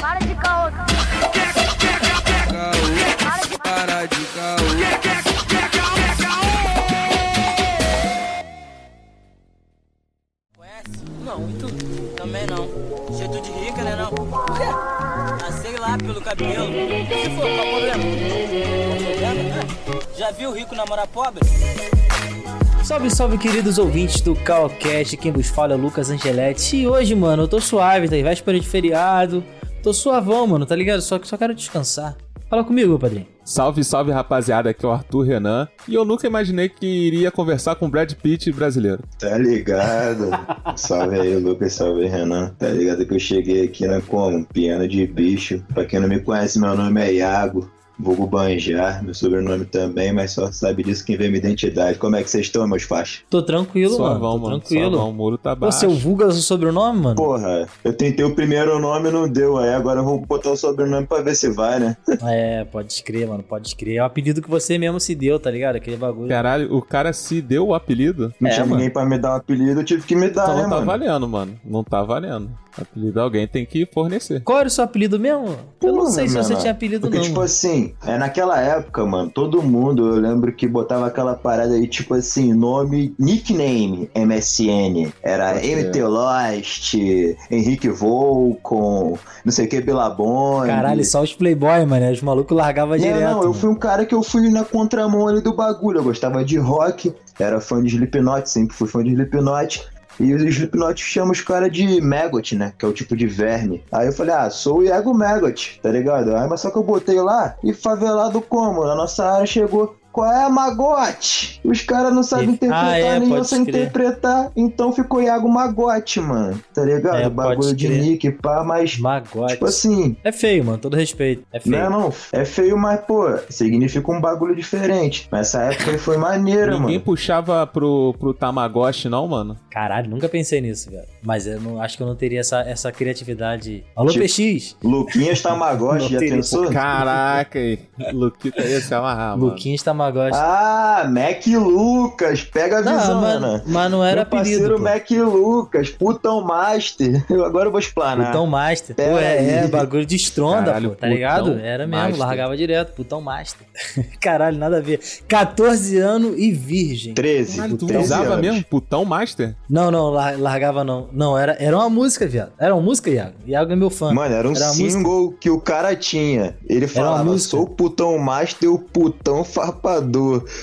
Para de caô. Para de Para de caô. Não, e tu? Também não. Jeito de rica, né não? Ah, sei lá, pelo cabelo. Se for, qual o problema? Já viu rico namorar pobre? Salve, salve, queridos ouvintes do Calcast. Quem vos fala é o Lucas Angeletti. E hoje, mano, eu tô suave, tá aí, véspera de feriado. Tô suavão, mano, tá ligado? Só que só quero descansar. Fala comigo, meu padrinho. Salve, salve rapaziada, aqui é o Arthur Renan. E eu nunca imaginei que iria conversar com o Brad Pitt brasileiro. Tá ligado? salve aí, Lucas, salve Renan. Tá ligado que eu cheguei aqui na como? Piano de bicho. Pra quem não me conhece, meu nome é Iago. Vulgo Banjar, meu sobrenome também, mas só sabe disso quem vê minha identidade. Como é que vocês estão, meus faixas? Tô tranquilo, mano. Tô mano. tranquilo. Suavão, o muro tá Pô, baixo. seu vulga é o seu sobrenome, mano? Porra, eu tentei o primeiro nome não deu, aí agora eu vou botar o sobrenome pra ver se vai, né? É, pode crer, mano, pode crer. É o apelido que você mesmo se deu, tá ligado? Aquele bagulho. Caralho, o cara se deu o apelido? Não É, tinha mano. ninguém pra me dar um apelido, eu tive que me dar, Então né, não tá mano? valendo, mano. Não tá valendo. Apelido alguém tem que fornecer. Qual era o seu apelido mesmo? Eu não Porra, sei se você mano. tinha apelido, Porque, não. tipo mano. assim, é naquela época, mano, todo mundo, eu lembro que botava aquela parada aí, tipo assim, nome, nickname MSN. Era Pode. MT Lost, Henrique Volcom, não sei o que, Bilabone. Caralho, só os playboy, mano. Os malucos largavam direto. não, eu mano. fui um cara que eu fui na contramão ali do bagulho. Eu gostava de rock, era fã de Slipknot, sempre fui fã de Slipknot. E os Slipknot chamam os caras de Maggot, né? Que é o tipo de verme. Aí eu falei, ah, sou o Iago Maggot, tá ligado? Aí, mas só que eu botei lá e favelado como? Na nossa área chegou. Qual é, Magote? Os caras não sabem E- interpretar, Ah, é, nem eu pode sei crer. interpretar. Então ficou Iago Magote, mano. Tá ligado? É, Bagulho de crer. nick, pá, mas. Magote. Tipo assim, É feio, mano. Todo respeito. É feio. não, não, é feio, mas, pô, significa um bagulho diferente. Mas essa época foi maneira, Ninguém mano. puxava pro, pro Tamagotchi, não, mano? Caralho, nunca pensei nisso, velho. Mas eu não, acho que eu não teria essa, essa criatividade. Alô, Tipo- PX. Luquinhas Tamagotchi, já pensou? Caraca, aí. Luquita ia se amarrar, mano. Luquinhas Tamagotchi. Ah, Mac Lucas, pega a visão, não, mas, né? mas não era Meu parceiro apelido. pô. Mac Lucas, putão master. Eu agora eu vou explanar. Putão Master. Pô, Pera é, aí. é, bagulho de estronda, Caralho, pô, tá ligado? Era mesmo, Master. largava direto. Putão Master. Caralho, nada a ver. 14 anos e virgem. 13. Caralho, tu 13 usava anos. mesmo? Putão Master? Não, não, lar- largava não. Não, era, era uma música, viado. Era uma música, Iago. Iago é meu fã. Mano, era um Era uma música. single que o cara tinha. Ele falava, sou o putão master, o putão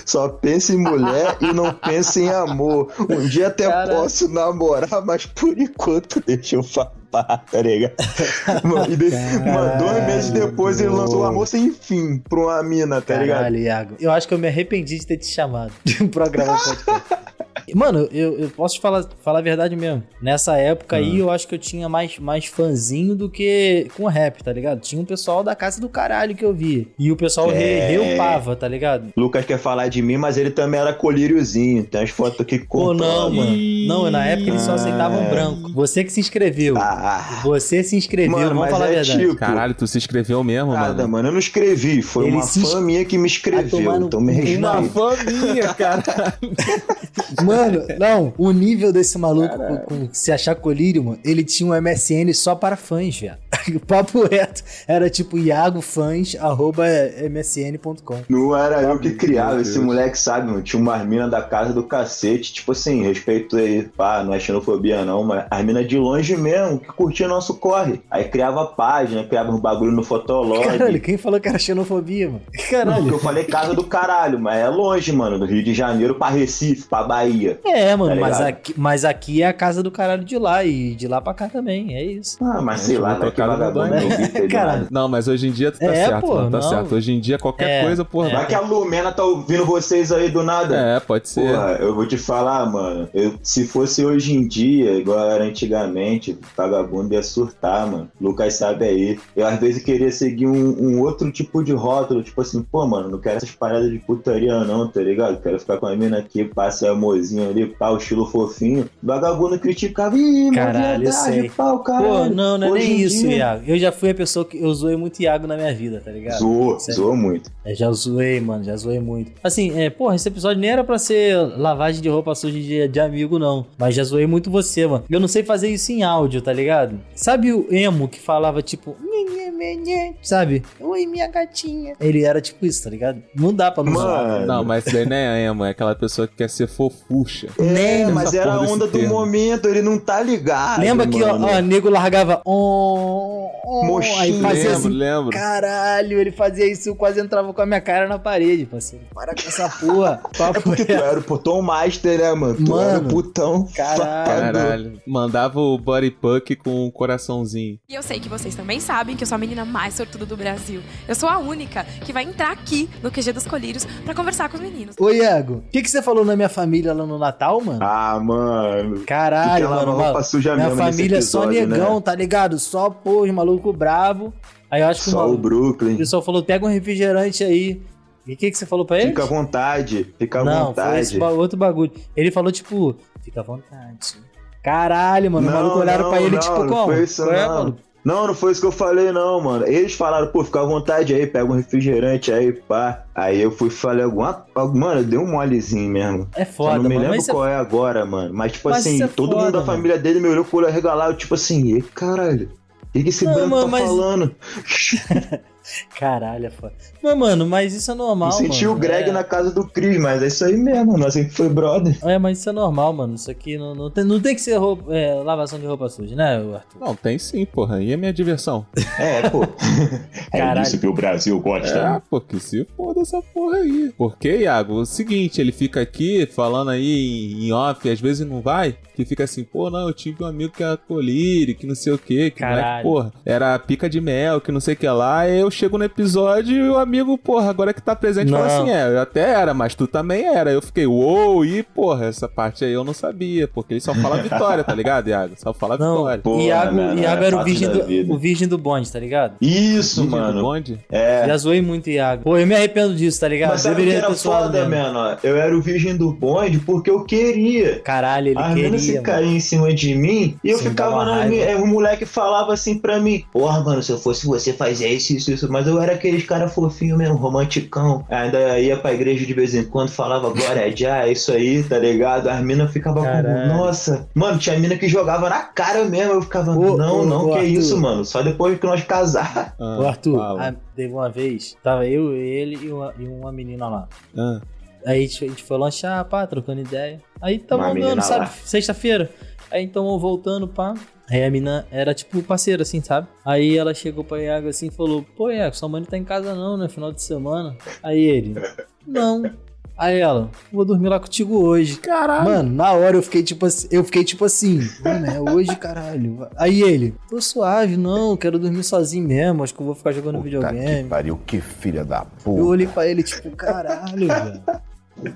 Só pensa em mulher e não pensa em amor. Um dia até Cara. posso namorar, mas por enquanto deixa eu farpar, tá ligado? Mano, de- mano, dois meses depois ele lançou o Amor Sem Fim pra uma mina, tá ligado? Caralho, Iago. Eu acho que eu me arrependi de ter te chamado de um programa podcast. Mano, eu, eu posso te falar, falar a verdade mesmo. Nessa época aí, eu acho que eu tinha mais, mais fãzinho do que com rap, tá ligado? Tinha um pessoal da casa do caralho que eu via. E o pessoal É. reupava, tá ligado? Lucas quer falar de mim, mas ele também era colíriozinho. Tem as fotos aqui que Pô, não, mano. Não, na época eles só aceitavam Ah. branco. Você que se inscreveu. Ah, Você se inscreveu, mano, vamos mas falar a é verdade. tipo... Caralho, tu se inscreveu mesmo, Nada, mano? mano, eu não escrevi. Foi Ele uma fã minha que me escreveu. no Então me cu. Uma respeita. fã minha, cara. Mano, não, o nível desse maluco com, com se achar colírio, mano, ele tinha um MSN só para fãs, velho. O papo reto era tipo iagofãs, arroba msn.com. Não era eu que criava, Meu esse Deus. moleque sabe, mano. Tinha umas minas da casa do cacete. Tipo assim, respeito aí, pá, não é xenofobia não, mas as minas de longe mesmo, que curtia nosso corre. Aí criava página, criava uns bagulho no Fotolog. Caralho, quem falou que era xenofobia, mano? Não, Caralho. porque eu falei casa do caralho, mas é longe, mano. Do Rio de Janeiro pra Recife, pra Bahia. É, mano, Tá mas, aqui, mas aqui é a casa do caralho de lá e de lá pra cá também, é isso. Ah, mas sei lá, que trocar no vagabundo tá ligado? Caralho. Não, mas hoje em dia tu tá É, certo, pô, mano, tá não. certo. Hoje em dia qualquer É, coisa, porra. é. Vai que a Lumena tá ouvindo vocês aí do nada. É, pode ser. Porra, eu vou te falar, mano. Eu, se fosse hoje em dia, igual era antigamente, vagabundo ia surtar, mano. Lucas sabe aí. Eu às vezes queria seguir um, um outro tipo de rótulo, tipo assim, pô, mano, não quero essas paradas de putaria, não, tá ligado? Quero ficar com a mina aqui, passa amorzinho negocinho ali, pá, o estilo fofinho. Vagabundo criticava, ih, Caralho, eu verdade, sei. pau, Pô, caralho. não, não é nem em isso, dia- Iago. Eu já fui a pessoa que eu zoei muito Iago na minha vida, tá ligado? Zoou, Sério. zoou muito. É, já zoei, mano, já zoei muito. Assim, é, porra, esse episódio nem era pra ser lavagem de roupa suja de, de amigo, não. Mas já zoei muito você, mano. Eu não sei fazer isso em áudio, tá ligado? Sabe o emo que falava tipo, sabe? Oi, minha gatinha. Ele era tipo isso, tá ligado? Não dá pra não zoar. Mano. Não, mas isso daí não é emo, é aquela pessoa que quer ser fofucha. É, Essa mas era a onda do termo. momento, ele não tá ligado. Lembra que, ó, mano. ó, nego largava. Oh, oh, aí fazia Lembro, assim. lembro. Caralho, ele fazia isso, eu quase entrava com a minha cara na parede, parceiro. Para com essa porra. É porque tu era o putão master, né, mano? Tu Mano, era o putão. caralho. Caralho. Mandava o body puck com um coraçãozinho. E eu sei que vocês também sabem que eu sou a menina mais sortuda do Brasil. Eu sou a única que vai entrar aqui no QG dos Colírios pra conversar com os meninos. Ô, Iago, o que, que você falou na minha família lá no Natal, mano? Ah, mano. Caralho, mano. roupa suja minha família é só episódio, negão, né? tá ligado? Só, pô, os maluco brabo. Aí eu acho que o Só o maluco- Brooklyn. o pessoal falou, pega um refrigerante aí. E o que, que você falou pra ele? Fica à vontade, fica à Não, foi esse vontade. ba- outro bagulho. Ele falou, tipo, fica à vontade. Caralho, mano. o maluco olharam pra ele, não, tipo, não como? Foi isso, Qual é, não. mano? Não, não foi isso que eu falei, não, mano. Eles falaram, pô, fica à vontade aí, pega um refrigerante aí, pá. Aí eu fui e falei alguma. Mano, deu um molezinho mesmo. É foda, não me mano. lembro é qual é agora, mano. Mas, tipo Mas assim, é todo foda, mundo da mano. família dele me olhou com o olho arregalado, tipo assim, e caralho. O que, que esse Não, branco mano, tá mas- falando? Caralho, é foda. Mas, mano, mas isso é normal, Eu senti mano. o Greg é... na casa do Cris, mas é isso aí mesmo, nós sempre foi brother. É, mas isso é normal, mano. Isso aqui não, não, tem, não tem que ser roupa- é, lavação de roupa suja, né, Arthur? Não, tem sim, porra. E a minha diversão? É, pô. Caralho. isso que o Brasil gosta. É, porque se foda essa porra aí. Porque, Iago, o seguinte, ele fica aqui falando aí em, em off, às vezes não vai, que fica assim, pô, não, eu tive um amigo que era colírio, que não sei o que, que moleque, Caralho. porra, era pica de mel, que não sei o que lá, aí eu chego no episódio e o amigo, porra, agora que tá presente, fala Não. assim, é, eu até era, mas tu também era. Eu fiquei, uou, e porra, essa parte aí eu não sabia, porque ele só fala vitória, tá ligado, Iago? Só fala Não, vitória. Pô, Iago, não, não, Iago é era o virgem, do, o virgem do bonde, tá ligado? Isso, Vídeo do mano. bonde? É. Já zoei muito Iago. Pô, eu me arrependo disso, tá ligado? Mas Deveria era ter foda, mesmo. mano? ó? Eu era o virgem do bonde porque eu queria. Caralho, ele As queria, se caíam em cima de mim e eu Sim, ficava na minha. O moleque falava assim pra mim: Porra, mano, se eu fosse você, fazia isso, isso, isso. Mas eu era aqueles cara fofinho mesmo, romanticão. Ainda ia pra igreja de vez em quando, falava glória a já, é isso aí, tá ligado? As minas ficavam como, nossa. Mano, tinha mina que jogava na cara mesmo. Eu ficava, Ô, não, ô, não, ô, que Arthur. isso, mano. Só depois que nós casar. Ah, Ô, Arthur, ah, teve uma vez, tava eu, ele e uma, e uma menina lá. Ah. Aí a gente, foi lanchar, pá, trocando ideia. Aí menina andando, sabe? Sexta-feira. Aí então voltando, pá. Aí a mina era tipo parceira, assim, sabe? Aí ela chegou pra Iago assim e falou: Pô, Iago, sua mãe não tá em casa não, né? Final de semana. Aí ele: Não. Aí ela: Vou dormir lá contigo hoje. Caralho. Mano, na hora eu fiquei tipo assim, eu fiquei tipo assim, mano, é hoje, caralho. Aí ele, tô suave, não, quero dormir sozinho mesmo, acho que eu vou ficar jogando Puta que videogame. pariu, que filha da Eu puta. olhei pra ele, tipo, caralho, velho.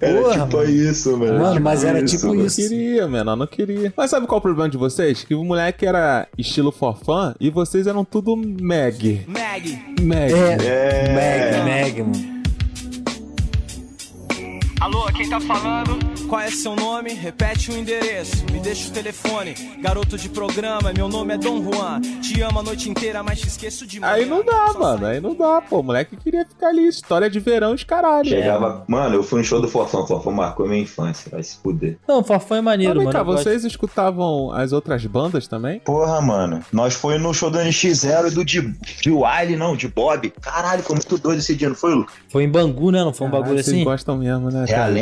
Era Porra, tipo mano. isso, mano. Mano, mas era tipo mano. isso. Não queria, menor, não queria. Mas sabe qual é o problema de vocês? Que o moleque era estilo forfã e vocês eram tudo Meg. Mag. Meg. É, É. Meg, Meg, mano. Alô, quem tá falando? Qual é seu nome? Repete o endereço, me deixa o telefone. Garoto de programa, meu nome é Dom Juan. Te amo a noite inteira, mas te esqueço de manhã. Aí não dá, Só mano. sai- Aí não dá, pô. O moleque queria ficar ali. História de verão de caralho. Chegava. Mano, eu fui no show do Forfão. Forfão marcou minha infância. Vai se fuder. Não, Forfã é maneiro, Mas vem mano. cá, eu gosto. vocês escutavam as outras bandas também? Porra, mano. Nós foi no show do NX0 e do de, de Wiley, não, de Bob. Caralho, foi muito doido esse dia, não foi, Lucas? Foi em Bangu, né? Não foi um bagulho Caralho, assim? Vocês gostam mesmo, né? cara, de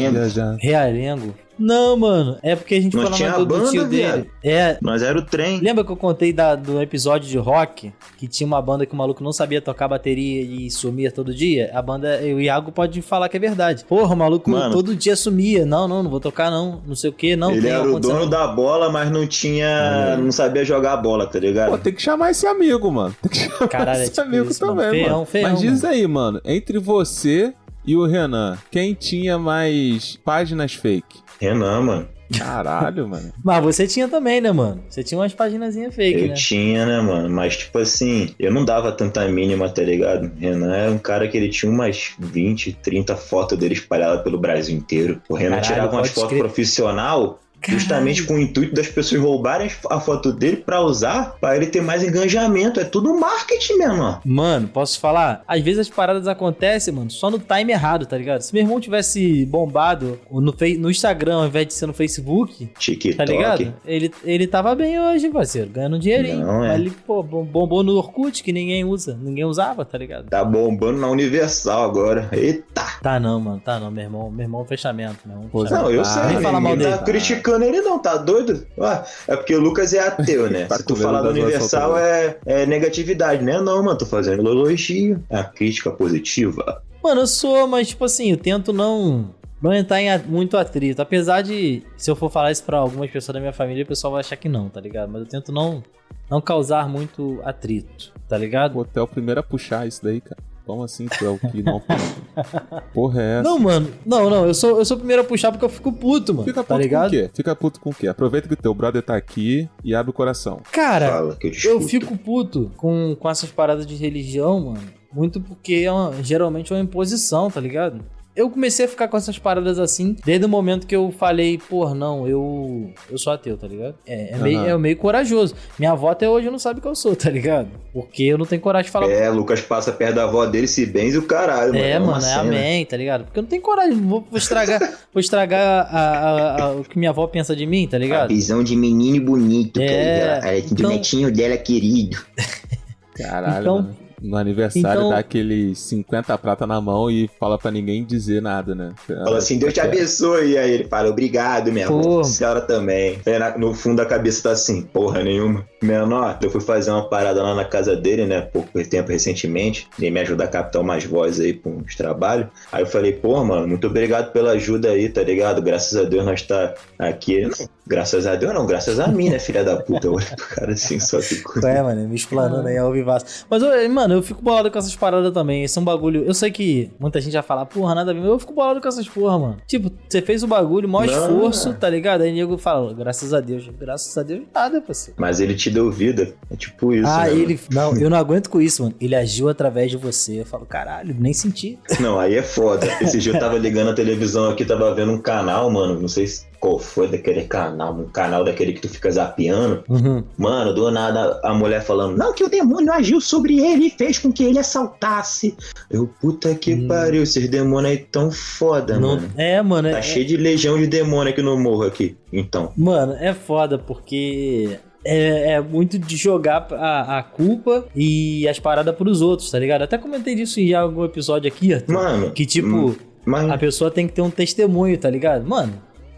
Realengo. Realengo. Não, mano. É porque a gente Nós na tinha do, do banda, tio viado. dele. É. Nós era o trem. Lembra que eu contei da- do episódio de rock? Que tinha uma banda que o maluco não sabia tocar bateria e sumia todo dia? A banda, o Iago pode falar que é verdade. Porra, o maluco Mano. todo dia sumia. Não, não, não vou tocar não. Não sei o que, não. Ele tem era o dono da bola, mas não tinha. Não sabia jogar a bola, tá ligado? Pô, tem que chamar esse amigo, mano. Tem que chamar Caralho, é esse tipo amigo isso, também, mano. Feião, mano. feião, Mas diz aí, mano, entre você E o Renan, quem tinha mais páginas fake? Renan, mano. Caralho, mano. Mas você tinha também, né, mano? Você tinha umas paginazinhas fake, Eu né? tinha, né, mano? Mas, tipo assim, eu não dava tanta mínima, tá ligado? Renan é um cara que ele tinha umas 20, 30 fotos dele espalhadas pelo Brasil inteiro. O Renan Caralho, tirava umas fotos profissional justamente com o intuito das pessoas roubarem a foto dele pra usar, pra ele ter mais engajamento. É tudo marketing mesmo, ó. Mano, posso falar? Às vezes as paradas acontecem, mano, só no time errado, tá ligado? Se meu irmão tivesse bombado no, Fe- no Instagram ao invés de ser no Facebook, TikTok. tá ligado? Ele, ele tava bem hoje, parceiro, ganhando um dinheirinho. Não, é. Ele, pô, bom- bombou no Orkut, que ninguém usa, ninguém usava, tá ligado? Tá bombando na Universal agora. Eita! Tá não, mano, tá não, meu irmão, meu irmão é um fechamento, meu irmão. é fechamento. Não, eu Ah, sei. nem falar mal tá dele. Criticando ele, não, tá doido? Ué, é porque o Lucas é ateu, né? Tá Se tu falar do Universal é, é negatividade, né? Não, mano, tô fazendo elogio. É a crítica positiva. Mano, eu sou, mas tipo assim, eu tento não não entrar em muito atrito. Apesar de, se eu for falar isso pra algumas pessoas da minha família, o pessoal vai achar que não, tá ligado? Mas eu tento não não causar muito atrito, tá ligado? O primeiro a puxar isso daí, cara. Como assim tu é o que não puxa? Porra é essa? Não, mano. Não, não, eu sou eu sou o primeiro a puxar porque eu fico puto, mano. Fica tá puto com o ligado? quê? Fica puto com o quê? Aproveita que o teu brother tá aqui e abre o coração. Cara, Fala que eu eu fico puto com, com essas paradas de religião, mano. Muito porque é uma- geralmente é uma imposição, tá ligado? Eu comecei a ficar com essas paradas assim desde o momento que eu falei, pô, não, eu eu sou ateu, tá ligado? É, é meio, Aham. é meio corajoso. Minha avó até hoje não sabe que eu sou, tá ligado? Porque eu não tenho coragem de falar. É, Lucas passa perto da avó dele, se benze o caralho, mano. É, uma mano, é cena. amém, tá ligado? Porque eu não tenho coragem, vou, vou estragar, vou estragar a- a- a- o que minha avó pensa de mim, tá A ligado? visão de menino bonito, É, que ela, é, do então- netinho dela querido. Caralho, Então- mano. No aniversário então- dá aqueles 50 prata na mão e fala pra ninguém dizer nada, né? Fala assim, Deus te abençoe. E aí ele fala, obrigado, minha Pô. avó. A senhora também. Aí na- no fundo da cabeça tá assim, porra nenhuma. Menor, eu fui fazer uma parada lá na casa dele, né? Pouco tempo recentemente. Ele me ajuda a captar umas vozes aí pra uns trabalhos. Aí eu falei, pô, mano, muito obrigado pela ajuda aí, tá ligado? Graças a Deus nós tá aqui. Graças a Deus não, graças a mim, né, filha da puta? Eu olho pro cara assim, só ficou. É, mano, me explanando aí ao vivaço. Mas, eu- mano, eu fico bolado com essas paradas também. Esse é um bagulho. Eu sei que muita gente vai falar, porra, nada a ver, mas eu fico bolado com essas porra, mano. Tipo, você fez o bagulho, maior Não. esforço, tá ligado? Aí o nego fala, graças a Deus. Graças a Deus, nada, parceiro. Mas ele te deu vida. É tipo isso, ah, né, mano? ele. Não, eu não aguento com isso, mano. Ele agiu através de você. Eu falo, caralho, nem senti. Não, aí é foda. Esse dia eu tava ligando a televisão aqui, tava vendo um canal, mano. Não sei se- qual foi daquele canal. Um canal daquele que tu fica zapeando. Uhum. Mano, do nada a mulher falando: Não, que o demônio agiu sobre ele e fez com que ele assaltasse. Eu, puta que Hum. pariu, esses demônios aí tão foda, Não- mano. é, mano. Tá é- cheio de legião de demônio aqui no morro aqui. Então. Mano, é foda porque é, é muito de jogar a, a culpa e as paradas pros outros, tá ligado? Até comentei disso em algum episódio aqui, Arthur, Mano. que tipo, hum, Mas. a pessoa tem que ter um testemunho, tá ligado? Mano,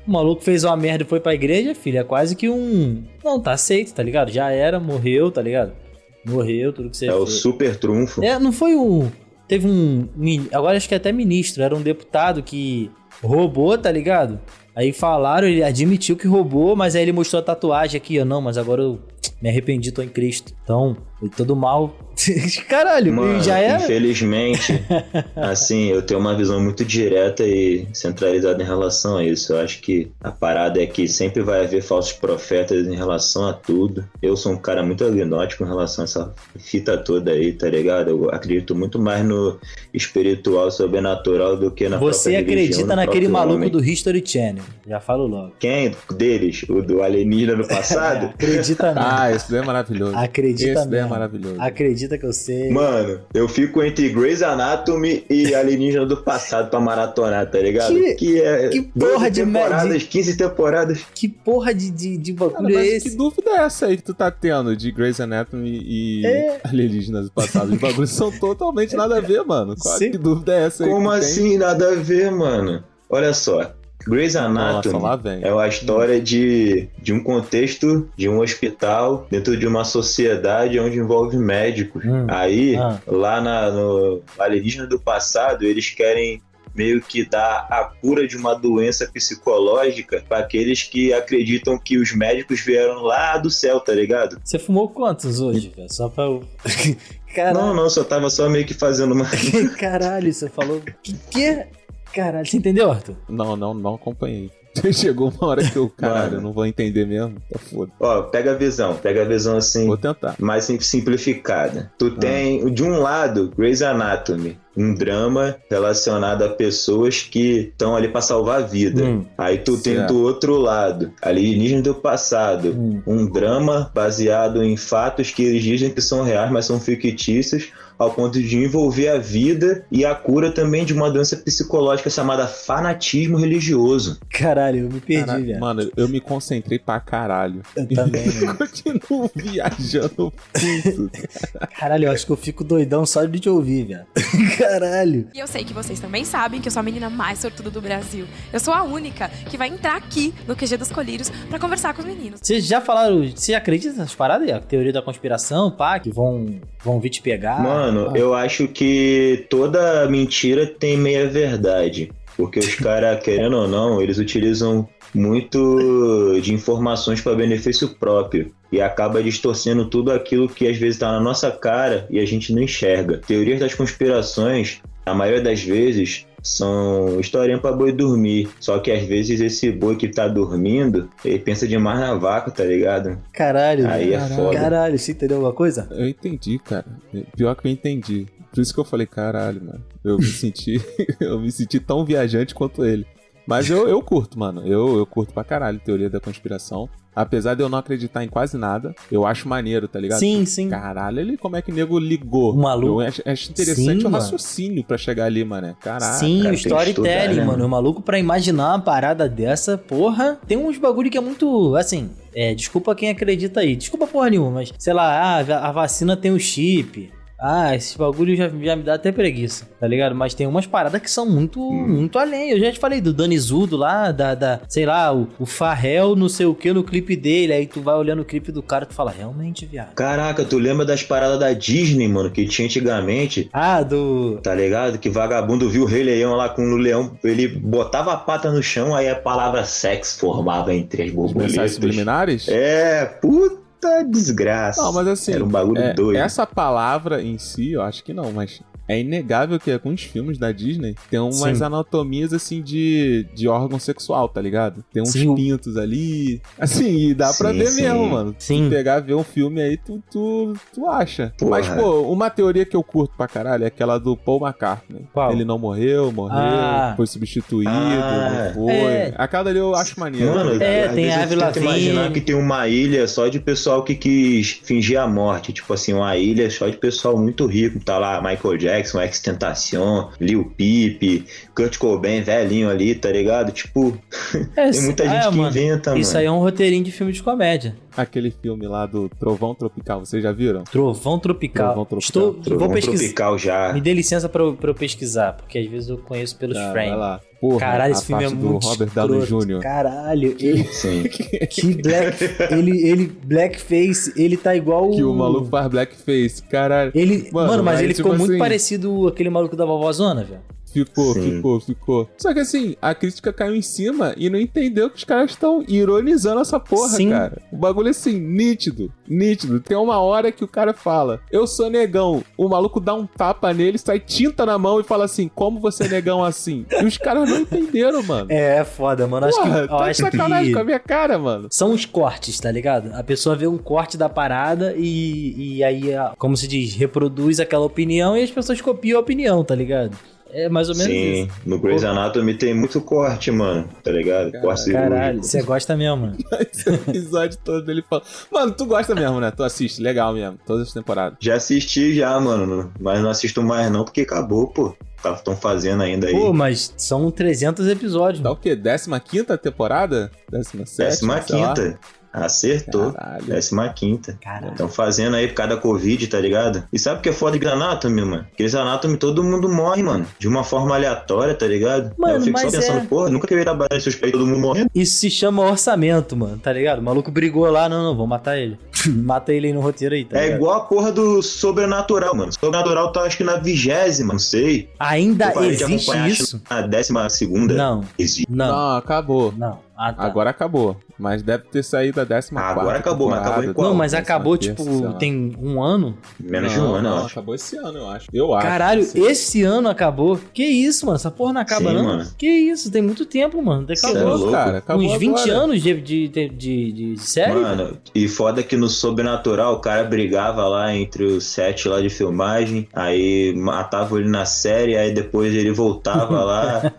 o maluco fez uma merda e foi pra igreja, filho, é quase que um. Não, tá aceito, tá ligado? Já era, morreu, tá ligado? Morreu, tudo que você É o super trunfo. É, não foi um. Teve um. Agora acho que é até ministro, era um deputado que roubou, tá ligado? Aí falaram, ele admitiu que roubou, mas aí ele mostrou a tatuagem aqui, ó. Não, mas agora eu me arrependi, tô em Cristo. Então, todo mal. Caralho, Mano, já era. infelizmente, assim, eu tenho uma visão muito direta e centralizada em relação a isso. Eu acho que a parada é que sempre vai haver falsos profetas em relação a tudo. Eu sou um cara muito agnóstico em relação a essa fita toda aí, tá ligado? Eu acredito muito mais no espiritual, sobrenatural do que na Você própria religião, acredita no naquele maluco homem. do History Channel. Já falo logo. Quem deles? O do alienígena no passado? Acredita mesmo. Ah, esse daí é maravilhoso. Acredita esse daí é maravilhoso. Acredita que eu sei. Mano, eu fico entre Grey's Anatomy e Alienígena do passado pra maratonar, tá ligado? Que- é que 12 porra de temporadas, merda. 15 temporadas. Que porra de, de, de Cara, bagulho é mas esse? que dúvida é essa aí que tu tá tendo de Grey's Anatomy e É. alienígenas do passado? Os bagulhos são totalmente nada a ver, mano. Qual, que dúvida é essa aí? Como que tu tem? assim? Nada a ver, mano. Olha só. Grey's Anatomy Nossa, é uma história de, de um contexto de um hospital dentro de uma sociedade onde envolve médicos. Hum. Aí, Ah. lá na, no alienígena do passado, eles querem meio que dá a cura de uma doença psicológica para aqueles que acreditam que os médicos vieram lá do céu, tá ligado? Você fumou quantos hoje, velho? Só pra eu. Caralho. Não, não, só tava só meio que fazendo uma. Caralho, você falou. Que que? Caralho, você entendeu, Arthur? Não, não, não acompanhei. Chegou uma hora que eu, caralho, eu não vou entender mesmo. Tá foda. Ó, pega a visão, pega a visão assim. Vou tentar. Mais simplificada. Tu ah. tem, de um lado, Grey's Anatomy um drama relacionado a pessoas que estão ali para salvar a vida. Hum, Aí tu certo. tem do outro lado, alienígena do passado, hum. um drama baseado em fatos que eles dizem que são reais, mas são fictícios, ao ponto de envolver a vida e a cura também de uma doença psicológica chamada fanatismo religioso. Caralho, eu me perdi, caralho, velho. Mano, eu me concentrei pra caralho. Eu também. eu continuo viajando muito. Caralho, eu acho que eu fico doidão só de te ouvir, velho. Caralho. E eu sei que vocês também sabem que eu sou a menina mais sortuda do Brasil. Eu sou a única que vai entrar aqui no QG dos Colírios para conversar com os meninos. Vocês já falaram, você acredita nessas paradas? A teoria da conspiração, pá, que vão, vão vir te pegar? Mano, ah. eu acho que toda mentira tem meia verdade. Porque os caras, querendo ou não, eles utilizam muito de informações para benefício próprio e acaba distorcendo tudo aquilo que às vezes está na nossa cara e a gente não enxerga. Teorias das conspirações, a maioria das vezes, são historinha para boi dormir. Só que às vezes esse boi que tá dormindo, ele pensa demais na vaca, tá ligado? Caralho. Aí caralho. é foda. Caralho, você entendeu alguma coisa? Eu entendi, cara. Pior que eu entendi. Por isso que eu falei, caralho, mano. Eu me senti, eu me senti tão viajante quanto ele. Mas eu, eu curto, mano. Eu, eu curto pra caralho teoria da conspiração. Apesar de eu não acreditar em quase nada, eu acho maneiro, tá ligado? Sim, sim. Caralho, ele como é que o nego ligou? O maluco. Eu acho, acho interessante sim, o raciocínio para chegar ali, mano. Caralho. Sim, cara, o storytelling, né? mano. O maluco pra imaginar uma parada dessa, porra. Tem uns bagulho que é muito, assim, é, desculpa quem acredita aí. Desculpa porra nenhuma, mas sei lá, ah, a vacina tem o chip. Ah, esse bagulho já, já me dá até preguiça, tá ligado? Mas tem umas paradas que são muito, hum. muito além. Eu já te falei do Danizudo lá, da, da sei lá, o, o Farrell, não sei o que, no clipe dele. Aí tu vai olhando o clipe do cara e tu fala, realmente, viado. Caraca, tu lembra das paradas da Disney, mano, que tinha antigamente? Ah, do. Tá ligado? Que vagabundo viu o Rei Leão lá com o leão, ele botava a pata no chão, aí a palavra sexo formava entre as borboletas. Mensagens subliminares? É, puta puta desgraça. Não, mas assim. Era um bagulho é, doido. Essa palavra em si, eu acho que não, mas é inegável que alguns filmes da Disney tem umas Sim. anatomias assim de, de órgão sexual, tá ligado? Tem uns Sim. pintos ali. Assim, e dá sim, pra ver sim. mesmo, mano. Sim. Se pegar ver um filme aí, tu, tu, tu acha. Porra. Mas, pô, uma teoria que eu curto pra caralho é aquela do Paul McCartney. Qual? Ele não morreu, morreu, ah. foi substituído, ah. não foi. É. Aquela ali eu acho maneiro. Mano, é, tem a Ávila imaginar que tem uma ilha só de pessoal que quis fingir a morte. Tipo assim, uma ilha só de pessoal muito rico. Tá lá Michael Jackson Jackson, X-Tentacion, Lil Peep, Kurt Cobain velhinho ali, tá ligado? Tipo, é, tem muita gente é, que mano, inventa, mano. Isso aí é um roteirinho de filme de comédia. Aquele filme lá do Trovão Tropical, vocês já viram? Trovão Tropical. Trovão Tropical. Estou, Trovão vou pesquisar. Tropical já. Me dê licença pra eu, pra eu pesquisar, porque às vezes eu conheço pelos tá, frames. Vai lá. Porra, Caralho, esse filme é muito Robert Downey Jr. Caralho, ele, Sim. que black, ele, ele blackface, ele tá igual que o maluco faz blackface, caralho. Ele, mano, mano mas, mas, ele tipo ficou muito assim... parecido aquele maluco da vovózona, velho. Ficou, Sim. ficou, ficou. Só que assim, a crítica caiu em cima e não entendeu que os caras estão ironizando essa porra, Sim. cara. O bagulho é assim, nítido, nítido. Tem uma hora que o cara fala, eu sou negão. O maluco dá um tapa nele, sai tinta na mão e fala assim, como você é negão assim? E os caras não entenderam, mano. É, é foda, mano. Porra, acho que, tá acho sacanagem que... com a minha cara, mano. São os cortes, tá ligado? A pessoa vê um corte da parada e, e aí, como se diz, reproduz aquela opinião e as pessoas copiam a opinião, tá ligado? É mais ou menos Sim, isso. no Grey's Anatomy tem muito corte, mano. Tá ligado? Caralho, corte Caralho, você gosta mesmo, mano. Esse episódio todo dele fala. Mano, tu gosta mesmo, né? Tu assiste, legal mesmo. Todas as temporadas. Já assisti, já, mano. Mas não assisto mais não, porque acabou, pô. Estão fazendo ainda aí. Pô, mas são 300 episódios. Tá o quê? 15 temporada? 17? 15. Acertou. Caralho. Décima quinta. Caralho. Estão fazendo aí por causa da Covid, tá ligado? E sabe o que é foda de Anatomy, mano? Grey's Anatomy todo mundo morre, mano. De uma forma aleatória, tá ligado? Mano, eu fico só mas pensando, é- porra, nunca queria trabalhar nesses países todo mundo morrendo. Isso se chama orçamento, mano, tá ligado? O maluco brigou lá, não, não, vou matar ele. Mata ele aí no roteiro aí, tá É ligado? igual a porra do Sobrenatural, mano. Sobrenatural tá acho que na vigésima, não sei. Ainda existe isso? Na décima segunda. Não, Existe. não, Não, acabou. não. Ah, tá. Agora acabou. Mas deve ter saído a décima Agora quarta acabou, mas acabou em qual? Não, mas acabou, terça, tipo, tem um ano? Menos de Não, um ano, eu não, acho. acabou esse ano, eu acho. Eu acho. Caralho, não sei. esse ano acabou. Que isso, mano? Essa porra não acaba, Sim, não? mano. Que isso, tem muito tempo, mano. É Acabou, cara. Acabou uns 20 agora. anos de, de, de, de, de série? Mano, e foda que no Sobrenatural o cara brigava lá entre os sete lá de filmagem, aí matava ele na série, aí depois ele voltava lá,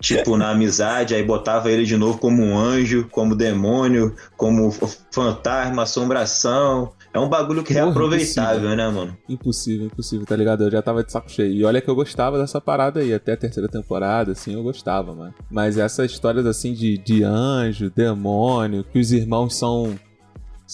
tipo, na amizade, aí botava ele de novo como um anjo, como demônio, como fantasma, assombração. É um bagulho que é aproveitável, né, mano? Impossível, impossível, tá ligado? Eu já tava de saco cheio. E olha que eu gostava dessa parada aí, até a terceira temporada, assim, eu gostava, mano. Mas essas histórias, assim, de, de anjo, demônio, que os irmãos são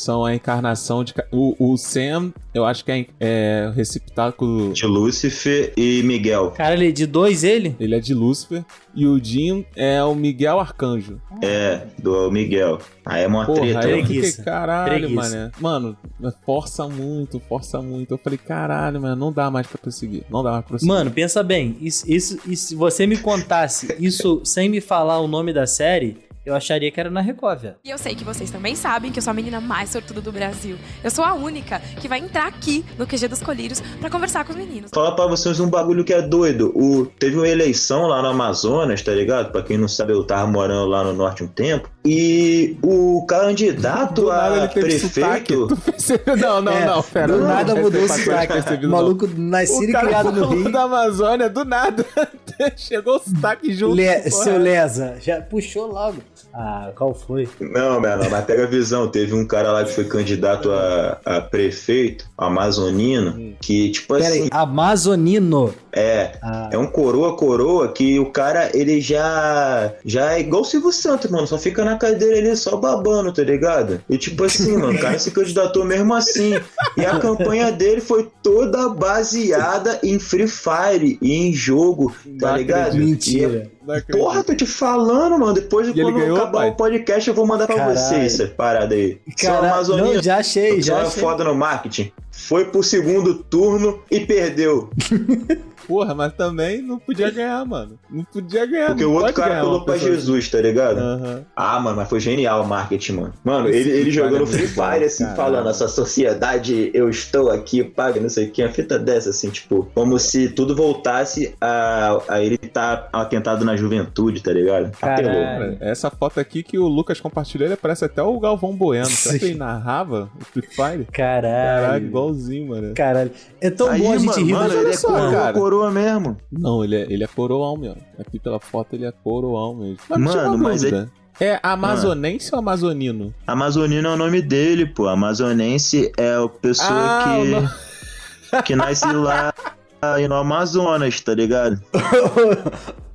são a encarnação de... O, o Sam, eu acho que é, é o receptáculo... De Lúcifer e Miguel. Caralho, de dois ele? Ele é de Lúcifer. E o Jim é o Miguel Arcanjo. É, do Miguel. Aí é uma Porra, treta. aí eu mano. Preguiça. fiquei, caralho, mano. Mano, força muito, força muito. Eu falei, caralho, mano, não dá mais pra prosseguir. Não dá mais pra prosseguir. Mano, pensa bem, isso, isso, e se você me contasse isso sem me falar o nome da série, eu acharia que era na Record, velho. E eu sei que vocês também sabem que eu sou a menina mais sortuda do Brasil. Eu sou a única que vai entrar aqui no QG dos Colírios pra conversar com os meninos. Falar pra vocês um bagulho que é doido. O, teve uma eleição lá no Amazonas, tá ligado? Pra quem não sabe, eu tava morando lá no norte um tempo. E o candidato Do a prefeito. Não, não, É, não, pera. do não, nada não, mudou o sotaque. O maluco nascido e criado no Rio. da Amazônia, do nada. Chegou o sotaque junto. Le- porra. seu Lesa, já puxou logo. Ah, qual foi? Não, mano, mas pega a visão. Teve um cara lá que foi candidato a, a prefeito, amazonino, que, tipo Pera assim, aí, Amazonino. é. Ah, É um coroa coroa que o cara, ele já já é igual o Silvio Santos, mano, só fica na cadeira ele só babando, tá ligado? E tipo assim, mano, o cara se candidatou mesmo assim. E a campanha dele foi toda baseada em Free Fire e em jogo, tá ligado? mentira. Não acredito. Porra, tô te falando, mano. Depois de quando ganhou, acabar pai? o podcast, eu vou mandar pra Caralho. vocês essa parada aí. São Cara, amazonino. não, já achei, já Só é achei. foda no marketing. Foi pro segundo turno e perdeu. Porra, mas também não podia ganhar, mano. Não podia ganhar. Porque não o outro cara pulou pra pessoa Jesus, tá ligado? Aham. Ah, mano, mas foi genial o marketing, mano. Mano, Esse ele, ele jogando Fire Free Fire, assim, falando, essa sociedade, eu estou aqui, paga, não sei o que, uma fita dessa, assim, tipo, como se tudo voltasse a, a ele estar atentado na juventude, tá ligado? Apelou. Cara, essa foto aqui que o Lucas compartilhou, ele parece até o Galvão Bueno. Será que ele narrava o Free Fire? Caralho. Caralho, igualzinho, mano. Caralho. É tão bom a gente rir, mano, mas ele olha é só, coroa, cara. coroa mesmo. Não, ele é, ele é coroão mesmo. Aqui pela foto ele é coroão mesmo. Mas Mano, mas dúvida. É amazonense ou amazonino? Amazonino é o nome dele, pô. Amazonense é a pessoa Ah, o que, que nasce lá aí no Amazonas, tá ligado?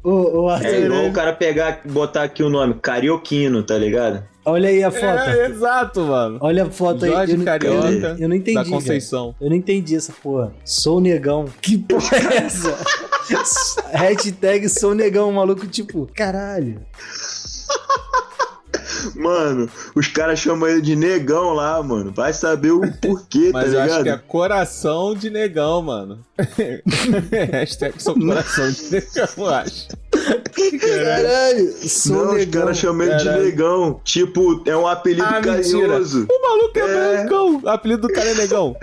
Ô, ô, Arthur, É igual o cara pegar, botar aqui o nome, Carioquino, tá ligado? Olha aí a foto. É, exato, mano. Olha a foto Jorge aí. Eu, não- Carioca, eu, eu não entendi. da velho. Conceição. Eu não entendi essa porra. Sou negão. Que porra é essa? Hashtag sou negão, maluco, tipo, caralho. Mano, os caras chamam ele de negão lá, mano. Vai saber o porquê, Mas tá eu acho ligado? que é coração de negão, mano. Hashtag sou coração de negão, eu acho. Caralho, sou Não, os negão. caras chamam ele de negão. Tipo, é um apelido Ah, mentira. carinhoso. O maluco é, É. brancão. O apelido do cara é negão.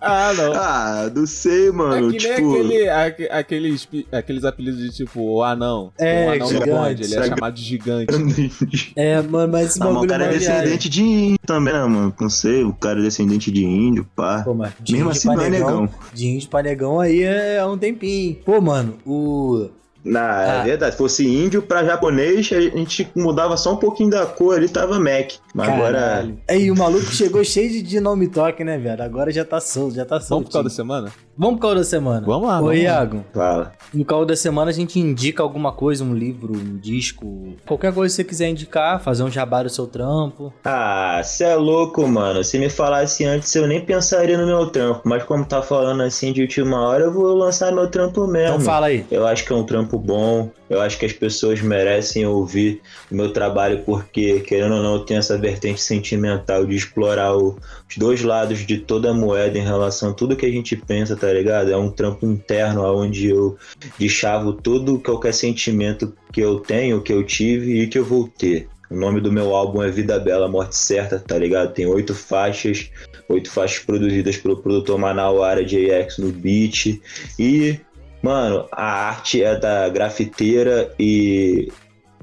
Ah, não. Ah, não sei, É mano. nem tipo, aquele, aque- aqueles, aqueles apelidos de tipo o anão. É, o anão do gigante. bonde, ele é chamado de gigante. É, mano, mas esse Ah, mas o cara é viagem. descendente de índio também, né, mano? Não sei, o cara é descendente de índio, pá. Pô, mas de Mesmo índio assim pra não é negão. De índio pra negão aí é há um tempinho. Pô, mano, o... Na, é Ah. verdade. Se fosse índio pra japonês, a gente mudava só um pouquinho da cor ali, tava Mac. Mas agora. Caralho. Aí o maluco chegou cheio de, nome toque, né, velho? Agora já tá solto, já tá solto. Vamos por causa da semana? Vamos pro caô da semana. Vamos lá, Ô, lá. Iago, Fala. no caô da semana a gente indica alguma coisa, um livro, um disco, qualquer coisa que você quiser indicar, fazer um jabá do seu trampo. Ah, cê é louco, mano. Se me falasse antes, eu nem pensaria no meu trampo. Mas como tá falando assim de última hora, eu vou lançar meu trampo mesmo. Então fala aí. Eu acho que é um trampo bom. Eu acho que as pessoas merecem ouvir o meu trabalho porque, querendo ou não, eu tenho essa vertente sentimental de explorar o- os dois lados de toda a moeda em relação a tudo que a gente pensa, tá ligado? É um trampo interno onde eu deschavo todo qualquer sentimento que eu tenho, que eu tive e que eu vou ter. O nome do meu álbum é Vida Bela, Morte Certa, tá ligado? Tem oito faixas, oito faixas produzidas pelo produtor Manauara JX no beat. E, mano, a arte é da grafiteira e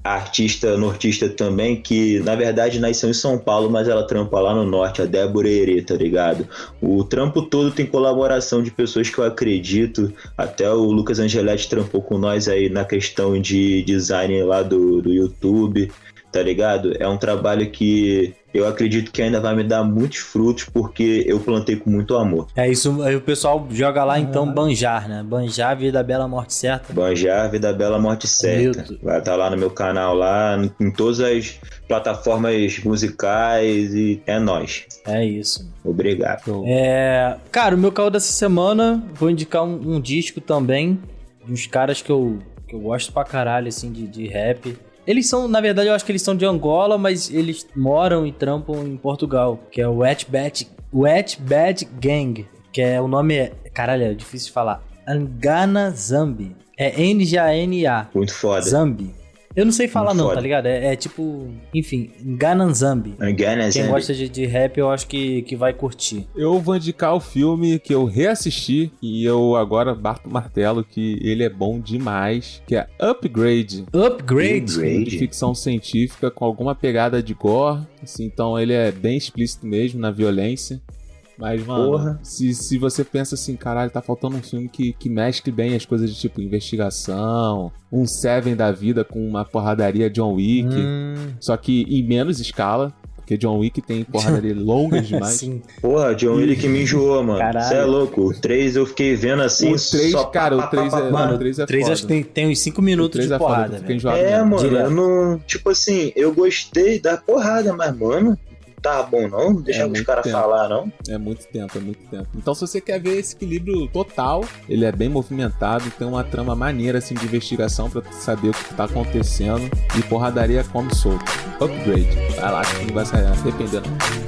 artista nortista também, que na verdade nasceu em São Paulo, mas ela trampa lá no norte, a Débora Herê, tá ligado? O trampo todo tem colaboração de pessoas que eu acredito. Até o Lucas Angeletti trampou com nós aí na questão de design lá do, do YouTube, tá ligado? É um trabalho que eu acredito que ainda vai me dar muitos frutos porque eu plantei com muito amor. É isso, aí o pessoal joga lá então Banjar, né? Banjar, Vida Bela, Morte Certa. Banjar, Vida Bela, Morte Certa. Vai estar lá no meu canal lá, em todas as plataformas musicais e é nóis. É isso. Obrigado. É, cara, o meu caô dessa semana, vou indicar um, um disco também, de uns caras que eu, que eu gosto pra caralho, assim, de, de rap. Eles são, na verdade, eu acho que eles são de Angola, mas eles moram e trampam em Portugal, que é o Wet Bad, Wet Bad Gang, que é o nome é, caralho, é difícil de falar. Angana Zambi. É N-G-A-N-A. Muito foda. Zambi. Eu não sei falar não, tá ligado? É, é tipo, enfim, Ngana Zambi. Again, Quem gosta de, de rap, eu acho que, que vai curtir. Eu vou indicar o filme que eu reassisti e eu agora bato o martelo que ele é bom demais, que é Upgrade. Upgrade. Filme de Upgrade. ficção científica com alguma pegada de gore, assim, então ele é bem explícito mesmo na violência. Mas, mano, Porra. se, se você pensa assim, caralho, tá faltando um filme que, que mescle bem as coisas de tipo investigação, um Seven da vida com uma porradaria John Wick, Hum, só que em menos escala, porque John Wick tem porradaria longas demais. sim. Porra, John Wick me enjoou, mano. Caralho. Você é louco. O 3 eu fiquei vendo assim. o 3, só cara, o pá, 3 pá, é, Mano, o 3 é três foda. acho que tem, tem uns 5 O minutos 3 de é foda, porrada, velho. enjoado É, mesmo. mano, eu não. Tipo assim, eu gostei da porrada, mas, mano, não tá bom não. Não deixa É os caras falar, não. É muito tempo, é muito tempo. Então, se você quer ver esse equilíbrio total, ele é bem movimentado, tem uma trama maneira assim de investigação pra tu saber o que tá acontecendo e porradaria come solto. Upgrade. Vai lá que não vai se arrepender não.